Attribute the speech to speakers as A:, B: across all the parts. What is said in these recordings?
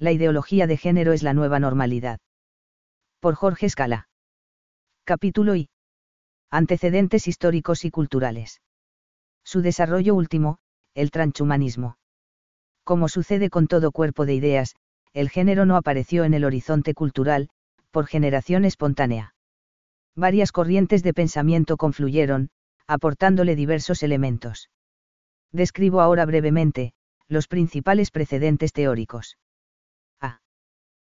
A: La ideología de género es la nueva normalidad. Por Jorge Escala. Capítulo I. Antecedentes históricos y culturales. Su desarrollo último, el transhumanismo. Como sucede con todo cuerpo de ideas, el género no apareció en el horizonte cultural, por generación espontánea. Varias corrientes de pensamiento confluyeron, aportándole diversos elementos. Describo ahora brevemente, los principales precedentes teóricos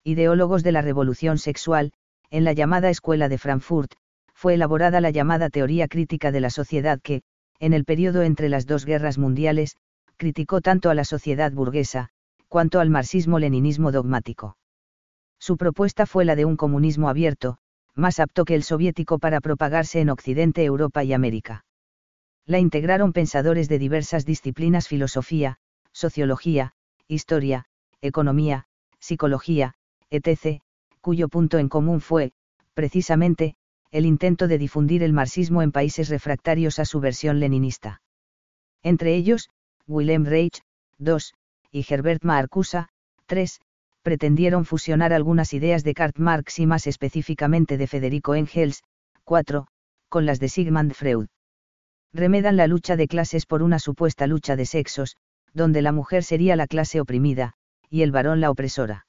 A: ideólogos de la revolución sexual, en la llamada Escuela de Frankfurt, fue elaborada la llamada teoría crítica de la sociedad que, en el periodo entre las dos guerras mundiales, criticó tanto a la sociedad burguesa, cuanto al marxismo-leninismo dogmático. Su propuesta fue la de un comunismo abierto, más apto que el soviético para propagarse en Occidente, Europa y América. La integraron pensadores de diversas disciplinas filosofía, sociología, historia, economía, psicología, etc., cuyo punto en común fue, precisamente, el intento de difundir el marxismo en países refractarios a su versión leninista. Entre ellos, Willem Reich, 2, y Herbert Marcuse, 3, pretendieron fusionar algunas ideas de Karl Marx y más específicamente de Federico Engels, 4, con las de Sigmund Freud. Remedan la lucha de clases por una supuesta lucha de sexos, donde la mujer sería la clase oprimida, y el varón la opresora.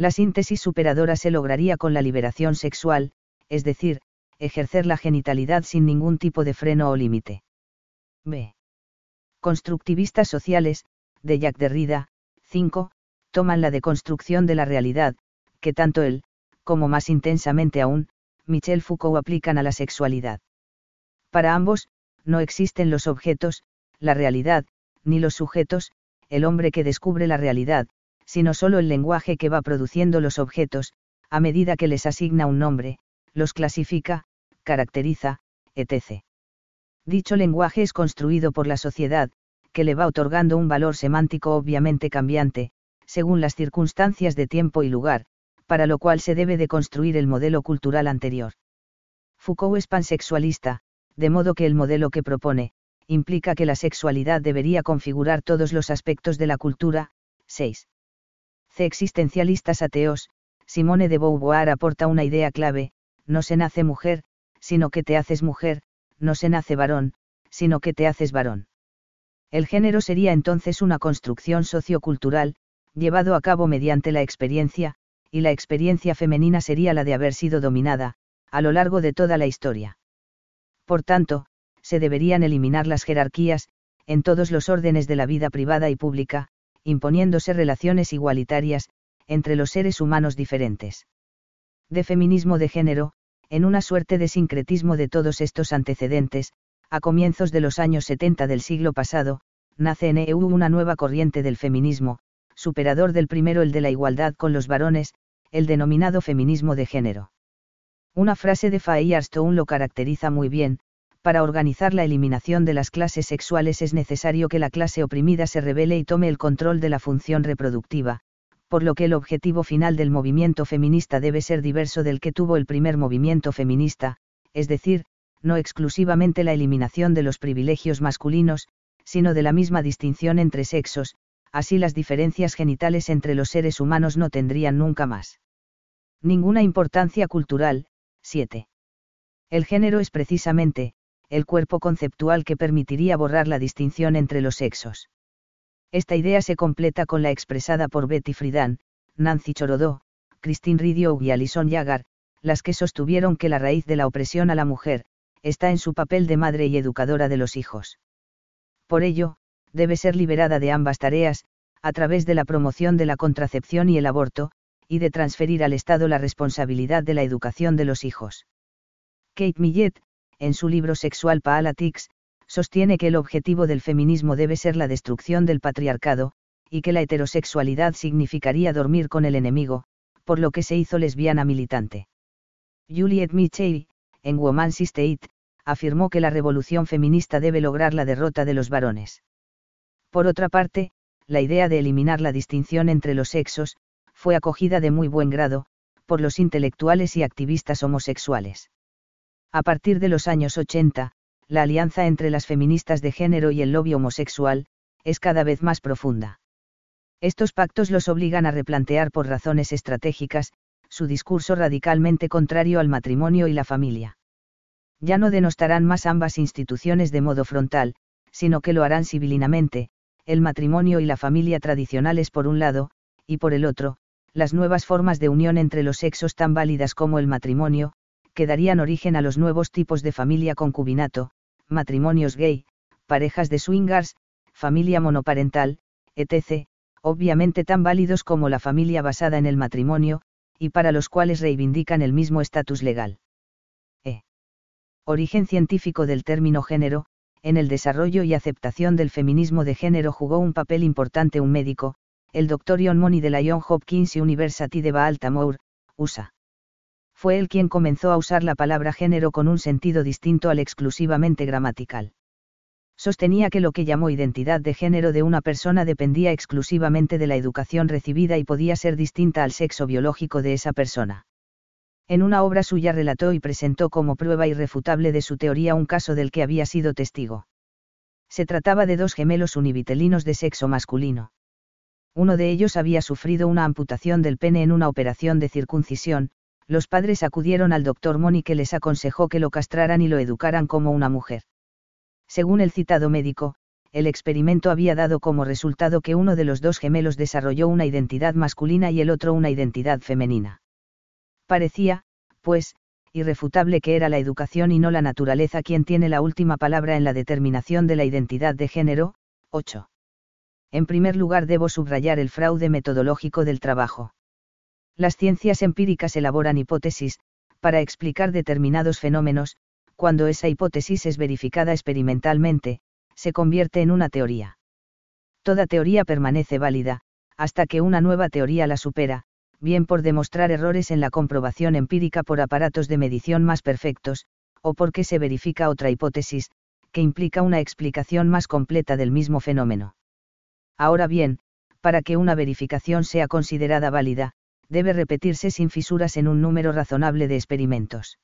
A: La síntesis superadora se lograría con la liberación sexual, es decir, ejercer la genitalidad sin ningún tipo de freno o límite. B. Constructivistas sociales, de Jacques Derrida, 5, toman la deconstrucción de la realidad, que tanto él, como más intensamente aún, Michel Foucault aplican a la sexualidad. Para ambos, no existen los objetos, la realidad, ni los sujetos, el hombre que descubre la realidad, sino solo el lenguaje que va produciendo los objetos, a medida que les asigna un nombre, los clasifica, caracteriza, etc. Dicho lenguaje es construido por la sociedad, que le va otorgando un valor semántico obviamente cambiante, según las circunstancias de tiempo y lugar, para lo cual se debe de construir el modelo cultural anterior. Foucault es pansexualista, de modo que el modelo que propone, implica que la sexualidad debería configurar todos los aspectos de la cultura. 6 existencialistas ateos, Simone de Beauvoir aporta una idea clave, no se nace mujer, sino que te haces mujer, no se nace varón, sino que te haces varón. El género sería entonces una construcción sociocultural, llevado a cabo mediante la experiencia, y la experiencia femenina sería la de haber sido dominada, a lo largo de toda la historia. Por tanto, se deberían eliminar las jerarquías, en todos los órdenes de la vida privada y pública, imponiéndose relaciones igualitarias, entre los seres humanos diferentes. De feminismo de género, en una suerte de sincretismo de todos estos antecedentes, a comienzos de los años 70 del siglo pasado, nace en EU una nueva corriente del feminismo, superador del primero el de la igualdad con los varones, el denominado feminismo de género. Una frase de Firestone lo caracteriza muy bien, para organizar la eliminación de las clases sexuales es necesario que la clase oprimida se revele y tome el control de la función reproductiva, por lo que el objetivo final del movimiento feminista debe ser diverso del que tuvo el primer movimiento feminista, es decir, no exclusivamente la eliminación de los privilegios masculinos, sino de la misma distinción entre sexos, así las diferencias genitales entre los seres humanos no tendrían nunca más. Ninguna importancia cultural. 7. El género es precisamente, el cuerpo conceptual que permitiría borrar la distinción entre los sexos. Esta idea se completa con la expresada por Betty Friedan, Nancy Chorodó, Christine Ridio y Alison Yagar, las que sostuvieron que la raíz de la opresión a la mujer, está en su papel de madre y educadora de los hijos. Por ello, debe ser liberada de ambas tareas, a través de la promoción de la contracepción y el aborto, y de transferir al Estado la responsabilidad de la educación de los hijos. Kate Millet, en su libro Sexual Politics, sostiene que el objetivo del feminismo debe ser la destrucción del patriarcado, y que la heterosexualidad significaría dormir con el enemigo, por lo que se hizo lesbiana militante. Juliet Mitchell, en Woman's State, afirmó que la revolución feminista debe lograr la derrota de los varones. Por otra parte, la idea de eliminar la distinción entre los sexos, fue acogida de muy buen grado, por los intelectuales y activistas homosexuales. A partir de los años 80, la alianza entre las feministas de género y el lobby homosexual, es cada vez más profunda. Estos pactos los obligan a replantear por razones estratégicas, su discurso radicalmente contrario al matrimonio y la familia. Ya no denostarán más ambas instituciones de modo frontal, sino que lo harán civilinamente, el matrimonio y la familia tradicionales por un lado, y por el otro, las nuevas formas de unión entre los sexos tan válidas como el matrimonio, que darían origen a los nuevos tipos de familia concubinato, matrimonios gay, parejas de swingers, familia monoparental, etc., obviamente tan válidos como la familia basada en el matrimonio, y para los cuales reivindican el mismo estatus legal. E. Origen científico del término género, en el desarrollo y aceptación del feminismo de género jugó un papel importante un médico, el Dr. John Money de la John Hopkins University de Baltimore, USA. Fue él quien comenzó a usar la palabra género con un sentido distinto al exclusivamente gramatical. Sostenía que lo que llamó identidad de género de una persona dependía exclusivamente de la educación recibida y podía ser distinta al sexo biológico de esa persona. En una obra suya relató y presentó como prueba irrefutable de su teoría un caso del que había sido testigo. Se trataba de dos gemelos univitelinos de sexo masculino. Uno de ellos había sufrido una amputación del pene en una operación de circuncisión, los padres acudieron al doctor Moni que les aconsejó que lo castraran y lo educaran como una mujer. Según el citado médico, el experimento había dado como resultado que uno de los dos gemelos desarrolló una identidad masculina y el otro una identidad femenina. Parecía, pues, irrefutable que era la educación y no la naturaleza quien tiene la última palabra en la determinación de la identidad de género. 8. En primer lugar debo subrayar el fraude metodológico del trabajo. Las ciencias empíricas elaboran hipótesis, para explicar determinados fenómenos, cuando esa hipótesis es verificada experimentalmente, se convierte en una teoría. Toda teoría permanece válida, hasta que una nueva teoría la supera, bien por demostrar errores en la comprobación empírica por aparatos de medición más perfectos, o porque se verifica otra hipótesis, que implica una explicación más completa del mismo fenómeno. Ahora bien, para que una verificación sea considerada válida, debe repetirse sin fisuras en un número razonable de experimentos.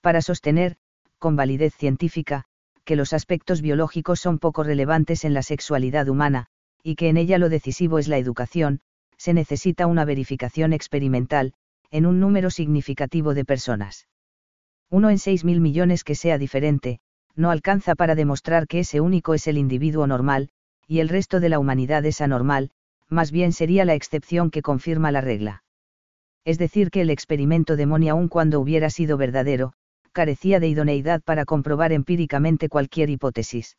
A: Para sostener, con validez científica, que los aspectos biológicos son poco relevantes en la sexualidad humana, y que en ella lo decisivo es la educación, se necesita una verificación experimental, en un número significativo de personas. Uno en seis mil millones que sea diferente, no alcanza para demostrar que ese único es el individuo normal, y el resto de la humanidad es anormal, más bien sería la excepción que confirma la regla. Es decir, que el experimento de Moni aun cuando hubiera sido verdadero, carecía de idoneidad para comprobar empíricamente cualquier hipótesis.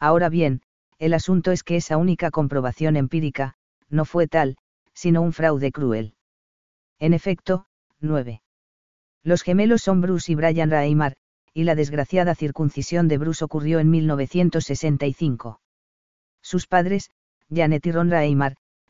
A: Ahora bien, el asunto es que esa única comprobación empírica, no fue tal, sino un fraude cruel. En efecto, 9. Los gemelos son Bruce y Brian Raymar, y la desgraciada circuncisión de Bruce ocurrió en 1965. Sus padres, Janet y Ron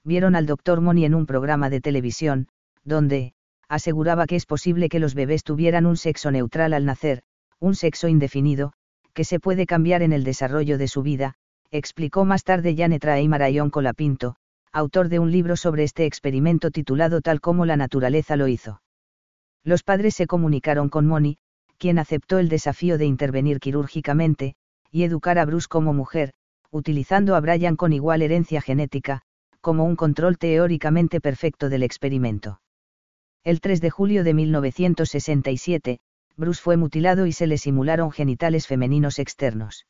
A: vieron al Dr. Money en un programa de televisión, donde, aseguraba que es posible que los bebés tuvieran un sexo neutral al nacer, un sexo indefinido, que se puede cambiar en el desarrollo de su vida, explicó más tarde Janet Raymar a Ion Colapinto, autor de un libro sobre este experimento titulado Tal como la naturaleza lo hizo. Los padres se comunicaron con Moni, quien aceptó el desafío de intervenir quirúrgicamente, y educar a Bruce como mujer, utilizando a Brian con igual herencia genética, como un control teóricamente perfecto del experimento. El 3 de julio de 1967, Bruce fue mutilado y se le simularon genitales femeninos externos.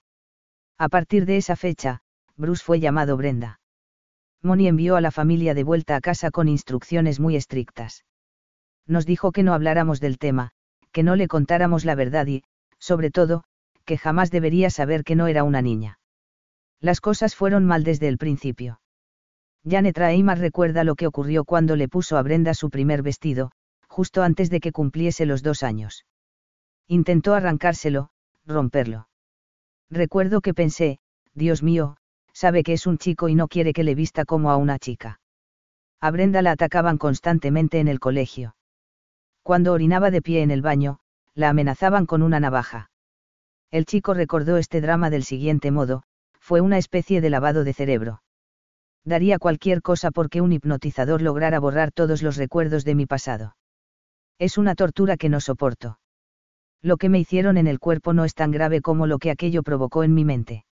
A: A partir de esa fecha, Bruce fue llamado Brenda. Moni envió a la familia de vuelta a casa con instrucciones muy estrictas. Nos dijo que no habláramos del tema, que no le contáramos la verdad y, sobre todo, que jamás debería saber que no era una niña. Las cosas fueron mal desde el principio. Janet recuerda lo que ocurrió cuando le puso a Brenda su primer vestido, justo antes de que cumpliese los dos años. Intentó arrancárselo, romperlo. Recuerdo que pensé, Dios mío, sabe que es un chico y no quiere que le vista como a una chica. A Brenda la atacaban constantemente en el colegio. Cuando orinaba de pie en el baño, la amenazaban con una navaja. El chico recordó este drama del siguiente modo, fue una especie de lavado de cerebro. Daría cualquier cosa porque un hipnotizador lograra borrar todos los recuerdos de mi pasado. Es una tortura que no soporto. Lo que me hicieron en el cuerpo no es tan grave como lo que aquello provocó en mi mente.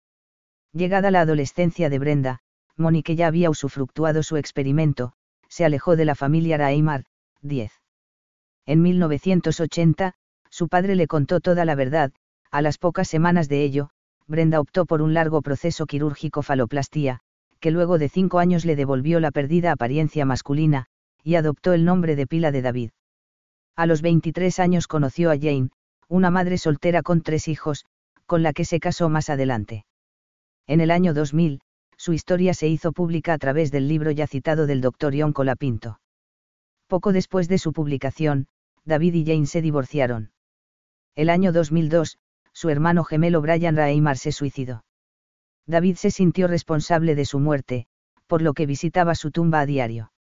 A: Llegada la adolescencia de Brenda, Monique ya había usufructuado su experimento, se alejó de la familia Raimar, 10. En 1980, su padre le contó toda la verdad, a las pocas semanas de ello, Brenda optó por un largo proceso quirúrgico faloplastía, que luego de cinco años le devolvió la perdida apariencia masculina, y adoptó el nombre de pila de David. A los 23 años conoció a Jane, una madre soltera con tres hijos, con la que se casó más adelante. En el año 2000, su historia se hizo pública a través del libro ya citado del Dr. John Colapinto. Poco después de su publicación, David y Jane se divorciaron. El año 2002, su hermano gemelo Brian Raymar se suicidó. David se sintió responsable de su muerte, por lo que visitaba su tumba a diario.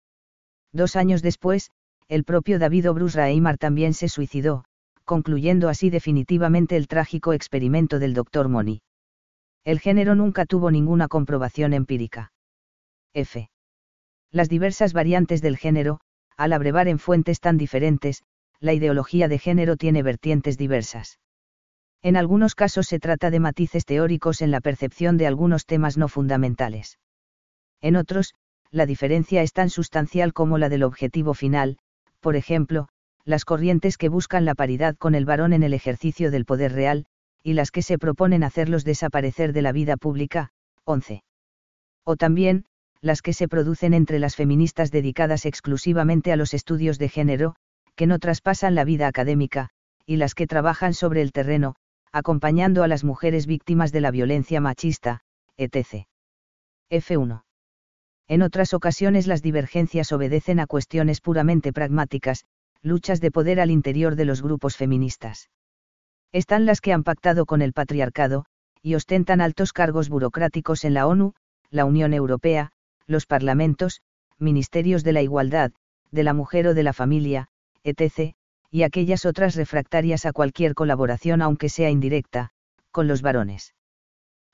A: Dos años después, el propio David Bruce Raymar también se suicidó, concluyendo así definitivamente el trágico experimento del Dr. Moni. El género nunca tuvo ninguna comprobación empírica. F. Las diversas variantes del género, al abrevar en fuentes tan diferentes, la ideología de género tiene vertientes diversas. En algunos casos se trata de matices teóricos en la percepción de algunos temas no fundamentales. En otros, la diferencia es tan sustancial como la del objetivo final, por ejemplo, las corrientes que buscan la paridad con el varón en el ejercicio del poder real, y las que se proponen hacerlos desaparecer de la vida pública, 11. O también, las que se producen entre las feministas dedicadas exclusivamente a los estudios de género, que no traspasan la vida académica, y las que trabajan sobre el terreno, acompañando a las mujeres víctimas de la violencia machista, etc. F1. En otras ocasiones las divergencias obedecen a cuestiones puramente pragmáticas, luchas de poder al interior de los grupos feministas. Están las que han pactado con el patriarcado, y ostentan altos cargos burocráticos en la ONU, la Unión Europea, los parlamentos, ministerios de la igualdad, de la mujer o de la familia, etc., y aquellas otras refractarias a cualquier colaboración aunque sea indirecta, con los varones.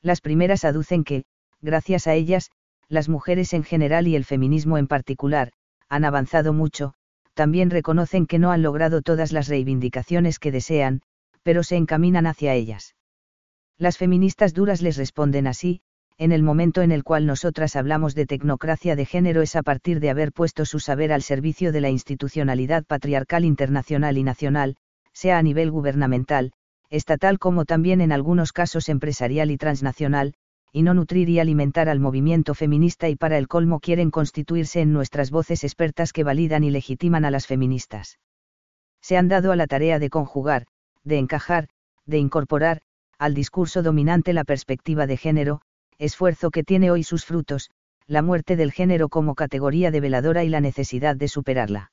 A: Las primeras aducen que, gracias a ellas, las mujeres en general y el feminismo en particular, han avanzado mucho, también reconocen que no han logrado todas las reivindicaciones que desean, pero se encaminan hacia ellas. Las feministas duras les responden así, en el momento en el cual nosotras hablamos de tecnocracia de género es a partir de haber puesto su saber al servicio de la institucionalidad patriarcal internacional y nacional, sea a nivel gubernamental, estatal como también en algunos casos empresarial y transnacional, y no nutrir y alimentar al movimiento feminista y para el colmo quieren constituirse en nuestras voces expertas que validan y legitiman a las feministas. Se han dado a la tarea de conjugar, de encajar, de incorporar, al discurso dominante la perspectiva de género, esfuerzo que tiene hoy sus frutos, la muerte del género como categoría develadora y la necesidad de superarla.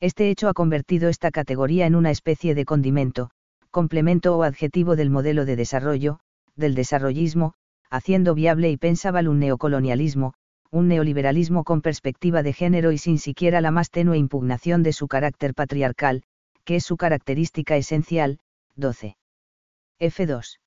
A: Este hecho ha convertido esta categoría en una especie de condimento, complemento o adjetivo del modelo de desarrollo, del desarrollismo, haciendo viable y pensable un neocolonialismo, un neoliberalismo con perspectiva de género y sin siquiera la más tenue impugnación de su carácter patriarcal, que es su característica esencial, 12. F2.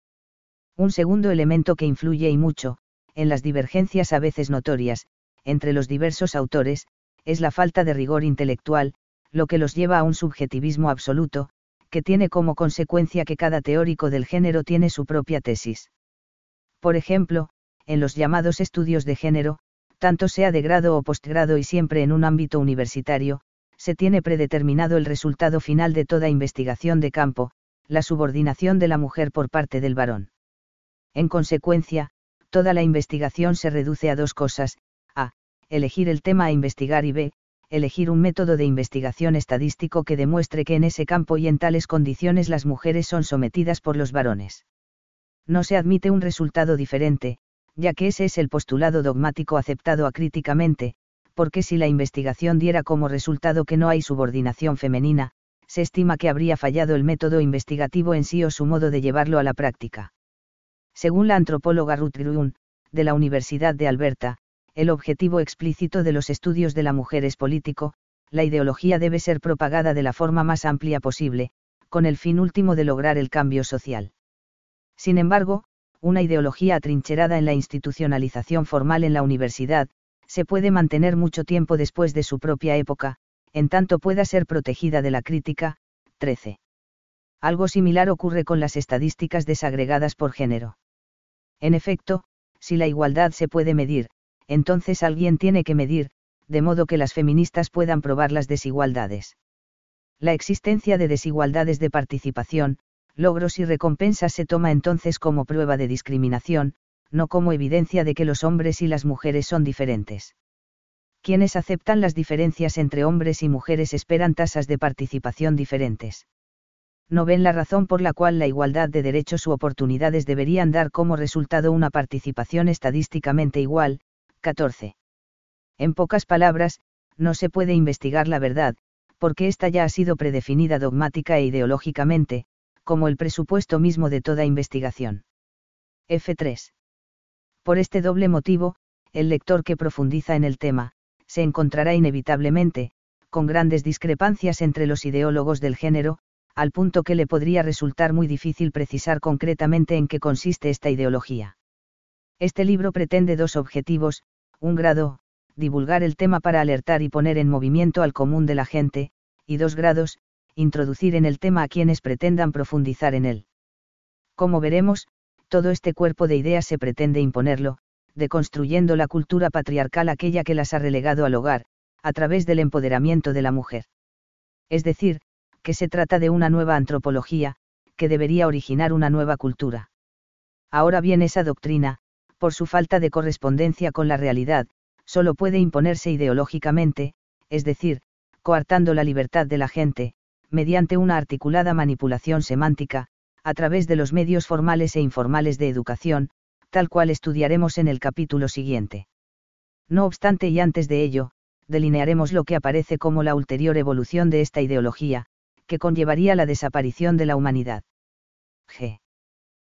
A: Un segundo elemento que influye y mucho, en las divergencias a veces notorias, entre los diversos autores, es la falta de rigor intelectual, lo que los lleva a un subjetivismo absoluto, que tiene como consecuencia que cada teórico del género tiene su propia tesis. Por ejemplo, en los llamados estudios de género, tanto sea de grado o postgrado y siempre en un ámbito universitario, se tiene predeterminado el resultado final de toda investigación de campo, la subordinación de la mujer por parte del varón. En consecuencia, toda la investigación se reduce a dos cosas, a, elegir el tema a investigar y b, elegir un método de investigación estadístico que demuestre que en ese campo y en tales condiciones las mujeres son sometidas por los varones. No se admite un resultado diferente, ya que ese es el postulado dogmático aceptado acríticamente, porque si la investigación diera como resultado que no hay subordinación femenina, se estima que habría fallado el método investigativo en sí o su modo de llevarlo a la práctica. Según la antropóloga Ruth Grun, de la Universidad de Alberta, el objetivo explícito de los estudios de la mujer es político, la ideología debe ser propagada de la forma más amplia posible, con el fin último de lograr el cambio social. Sin embargo, una ideología atrincherada en la institucionalización formal en la universidad, se puede mantener mucho tiempo después de su propia época, en tanto pueda ser protegida de la crítica. 13. Algo similar ocurre con las estadísticas desagregadas por género. En efecto, si la igualdad se puede medir, entonces alguien tiene que medir, de modo que las feministas puedan probar las desigualdades. La existencia de desigualdades de participación, logros y recompensas se toma entonces como prueba de discriminación, no como evidencia de que los hombres y las mujeres son diferentes. Quienes aceptan las diferencias entre hombres y mujeres esperan tasas de participación diferentes. No ven la razón por la cual la igualdad de derechos u oportunidades deberían dar como resultado una participación estadísticamente igual. 14. En pocas palabras, no se puede investigar la verdad, porque ésta ya ha sido predefinida dogmática e ideológicamente, como el presupuesto mismo de toda investigación. F3. Por este doble motivo, el lector que profundiza en el tema, se encontrará inevitablemente, con grandes discrepancias entre los ideólogos del género, al punto que le podría resultar muy difícil precisar concretamente en qué consiste esta ideología. Este libro pretende dos objetivos, un grado, divulgar el tema para alertar y poner en movimiento al común de la gente, y dos grados, introducir en el tema a quienes pretendan profundizar en él. Como veremos, todo este cuerpo de ideas se pretende imponerlo, deconstruyendo la cultura patriarcal aquella que las ha relegado al hogar, a través del empoderamiento de la mujer. Es decir, que se trata de una nueva antropología, que debería originar una nueva cultura. Ahora bien, esa doctrina, por su falta de correspondencia con la realidad, solo puede imponerse ideológicamente, es decir, coartando la libertad de la gente, mediante una articulada manipulación semántica, a través de los medios formales e informales de educación, tal cual estudiaremos en el capítulo siguiente. No obstante y antes de ello, delinearemos lo que aparece como la ulterior evolución de esta ideología, que conllevaría la desaparición de la humanidad. G.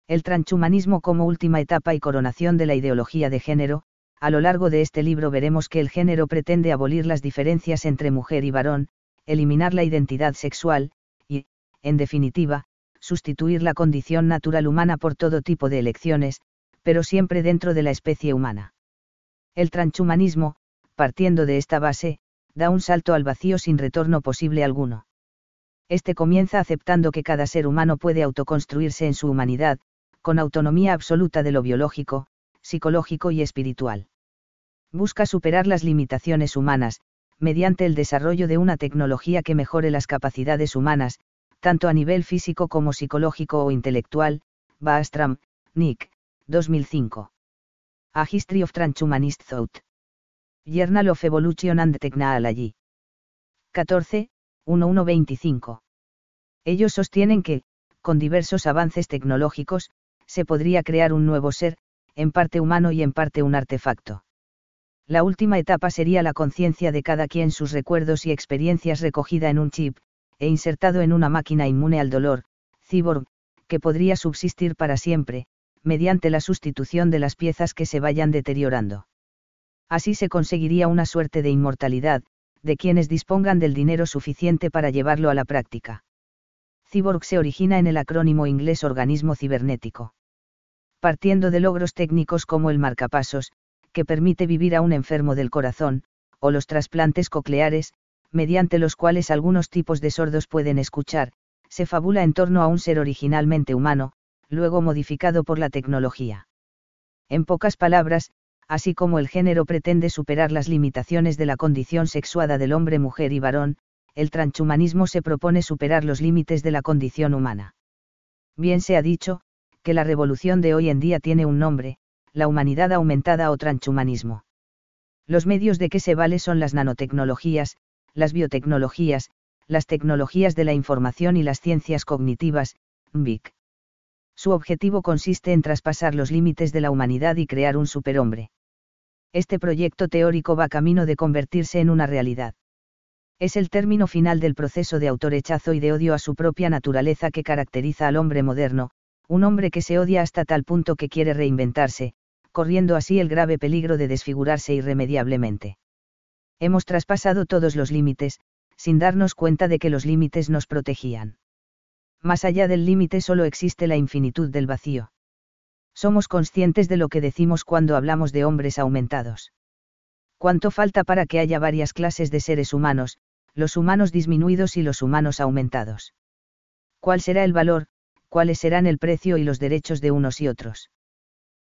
A: El transhumanismo como última etapa y coronación de la ideología de género, a lo largo de este libro veremos que el género pretende abolir las diferencias entre mujer y varón, eliminar la identidad sexual, y, en definitiva, sustituir la condición natural humana por todo tipo de elecciones, pero siempre dentro de la especie humana. El transhumanismo, partiendo de esta base, da un salto al vacío sin retorno posible alguno. Este comienza aceptando que cada ser humano puede autoconstruirse en su humanidad, con autonomía absoluta de lo biológico, psicológico y espiritual. Busca superar las limitaciones humanas, mediante el desarrollo de una tecnología que mejore las capacidades humanas, tanto a nivel físico como psicológico o intelectual, Baastram, Nick, 2005. A History of Transhumanist Thought. Journal of Evolution and Technology. 14, 1125. Ellos sostienen que, con diversos avances tecnológicos, se podría crear un nuevo ser, en parte humano y en parte un artefacto. La última etapa sería la conciencia de cada quien sus recuerdos y experiencias recogida en un chip, e insertado en una máquina inmune al dolor, cyborg, que podría subsistir para siempre, mediante la sustitución de las piezas que se vayan deteriorando. Así se conseguiría una suerte de inmortalidad, de quienes dispongan del dinero suficiente para llevarlo a la práctica. Cyborg se origina en el acrónimo inglés organismo cibernético. Partiendo de logros técnicos como el marcapasos, que permite vivir a un enfermo del corazón, o los trasplantes cocleares, mediante los cuales algunos tipos de sordos pueden escuchar, se fabula en torno a un ser originalmente humano, luego modificado por la tecnología. En pocas palabras, así como el género pretende superar las limitaciones de la condición sexuada del hombre, mujer y varón, el transhumanismo se propone superar los límites de la condición humana. Bien se ha dicho, que la revolución de hoy en día tiene un nombre, la humanidad aumentada o transhumanismo. Los medios de que se vale son las nanotecnologías, las biotecnologías, las tecnologías de la información y las ciencias cognitivas. Su objetivo consiste en traspasar los límites de la humanidad y crear un superhombre. Este proyecto teórico va camino de convertirse en una realidad. Es el término final del proceso de autorechazo y de odio a su propia naturaleza que caracteriza al hombre moderno, un hombre que se odia hasta tal punto que quiere reinventarse, corriendo así el grave peligro de desfigurarse irremediablemente. Hemos traspasado todos los límites, sin darnos cuenta de que los límites nos protegían. Más allá del límite solo existe la infinitud del vacío. Somos conscientes de lo que decimos cuando hablamos de hombres aumentados. ¿Cuánto falta para que haya varias clases de seres humanos, los humanos disminuidos y los humanos aumentados? ¿Cuál será el valor, cuáles serán el precio y los derechos de unos y otros?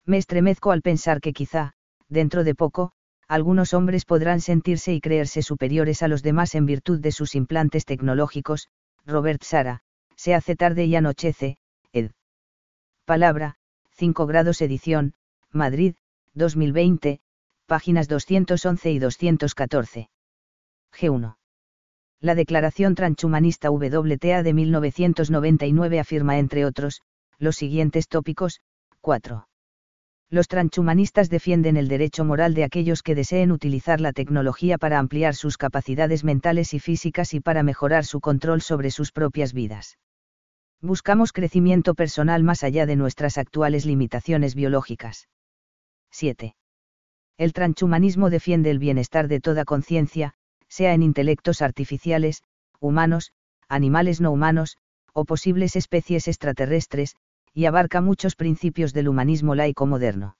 A: Me estremezco al pensar que quizá, dentro de poco, Algunos hombres podrán sentirse y creerse superiores a los demás en virtud de sus implantes tecnológicos, Robert Sara, se hace tarde y anochece, ed. Palabra, 5 grados edición, Madrid, 2020, páginas 211 y 214. G1. La Declaración Transhumanista WTA de 1999 afirma entre otros, los siguientes tópicos, 4. Los transhumanistas defienden el derecho moral de aquellos que deseen utilizar la tecnología para ampliar sus capacidades mentales y físicas y para mejorar su control sobre sus propias vidas. Buscamos crecimiento personal más allá de nuestras actuales limitaciones biológicas. 7. El transhumanismo defiende el bienestar de toda conciencia, sea en intelectos artificiales, humanos, animales no humanos, o posibles especies extraterrestres, y abarca muchos principios del humanismo laico moderno.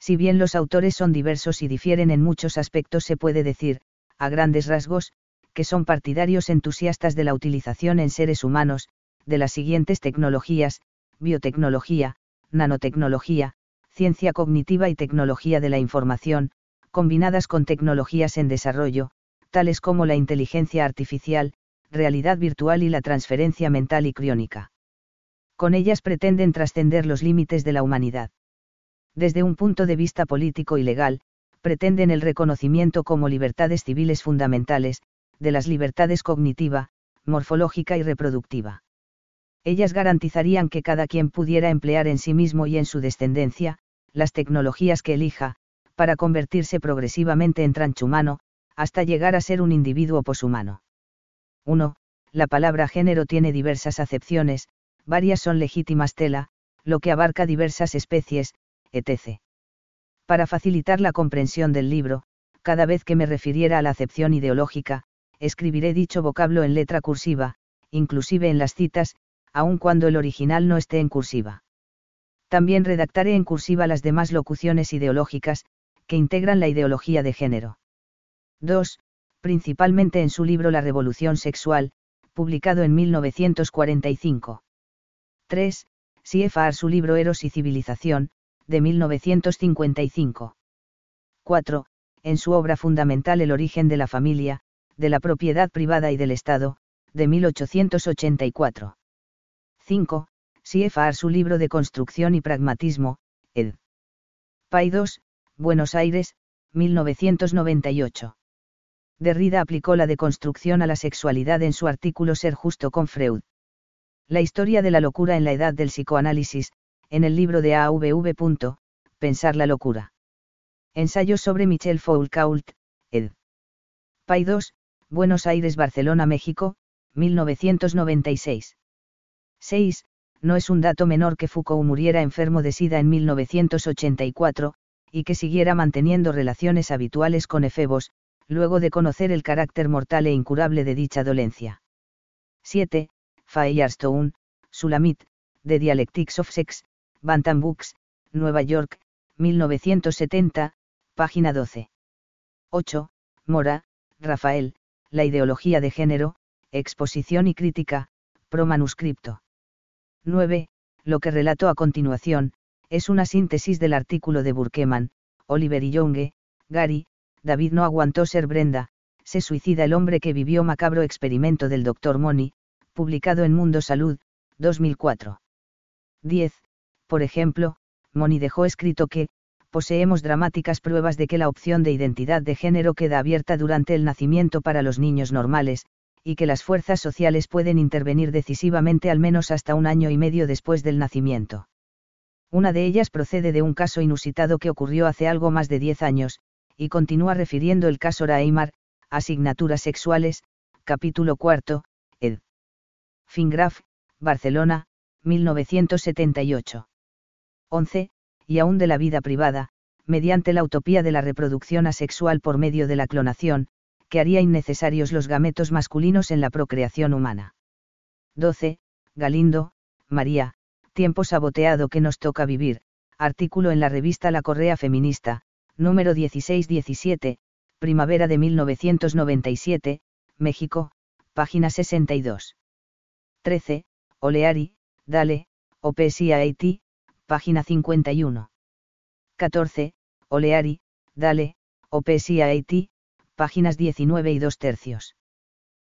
A: Si bien los autores son diversos y difieren en muchos aspectos, se puede decir, a grandes rasgos, que son partidarios entusiastas de la utilización en seres humanos, de las siguientes tecnologías, biotecnología, nanotecnología, ciencia cognitiva y tecnología de la información, combinadas con tecnologías en desarrollo, tales como la inteligencia artificial, realidad virtual y la transferencia mental y criónica con ellas pretenden trascender los límites de la humanidad. Desde un punto de vista político y legal, pretenden el reconocimiento como libertades civiles fundamentales, de las libertades cognitiva, morfológica y reproductiva. Ellas garantizarían que cada quien pudiera emplear en sí mismo y en su descendencia, las tecnologías que elija, para convertirse progresivamente en transhumano, hasta llegar a ser un individuo poshumano. 1. La palabra género tiene diversas acepciones, varias son legítimas tela, lo que abarca diversas especies, etc. Para facilitar la comprensión del libro, cada vez que me refiriera a la acepción ideológica, escribiré dicho vocablo en letra cursiva, inclusive en las citas, aun cuando el original no esté en cursiva. También redactaré en cursiva las demás locuciones ideológicas, que integran la ideología de género. 2. Principalmente en su libro La Revolución Sexual, publicado en 1945. 3. CFR su libro Eros y Civilización, de 1955. 4. En su obra fundamental El origen de la familia, de la propiedad privada y del Estado, de 1884. 5. CFR su libro de Construcción y Pragmatismo, ed. 2, Buenos Aires, 1998. Derrida aplicó la deconstrucción a la sexualidad en su artículo Ser justo con Freud. La historia de la locura en la edad del psicoanálisis, en el libro de AVV. Pensar la locura. Ensayos sobre Michel Foucault, ed. 2, Buenos Aires, Barcelona, México, 1996. 6. No es un dato menor que Foucault muriera enfermo de SIDA en 1984, y que siguiera manteniendo relaciones habituales con efebos, luego de conocer el carácter mortal e incurable de dicha dolencia. 7. Firestone, Sulamit, The Dialectics of Sex, Bantam Books, Nueva York, 1970, página 12. 8. Mora, Rafael, La ideología de género, exposición y crítica, pro manuscripto. 9. Lo que relato a continuación, es una síntesis del artículo de Burkeman, Oliver y Younge, Gary, David no aguantó ser Brenda, se suicida el hombre que vivió macabro experimento del Dr. Money, publicado en Mundo Salud, 2004. 10. Por ejemplo, Moni dejó escrito que, poseemos dramáticas pruebas de que la opción de identidad de género queda abierta durante el nacimiento para los niños normales, y que las fuerzas sociales pueden intervenir decisivamente al menos hasta un año y medio después del nacimiento. Una de ellas procede de un caso inusitado que ocurrió hace algo más de 10 años, y continúa refiriendo el caso Raimar, Asignaturas Sexuales, capítulo cuarto, ed. Fingraf, Barcelona, 1978. 11. Y aún de la vida privada, mediante la utopía de la reproducción asexual por medio de la clonación, que haría innecesarios los gametos masculinos en la procreación humana. 12. Galindo, María, tiempo saboteado que nos toca vivir, artículo en la revista La Correa Feminista, número 16-17, primavera de 1997, México, página 62. 13, Oleari, Dale, Haití, página 51. 14, Oleari, Dale, OPSI páginas 19 y 2 tercios.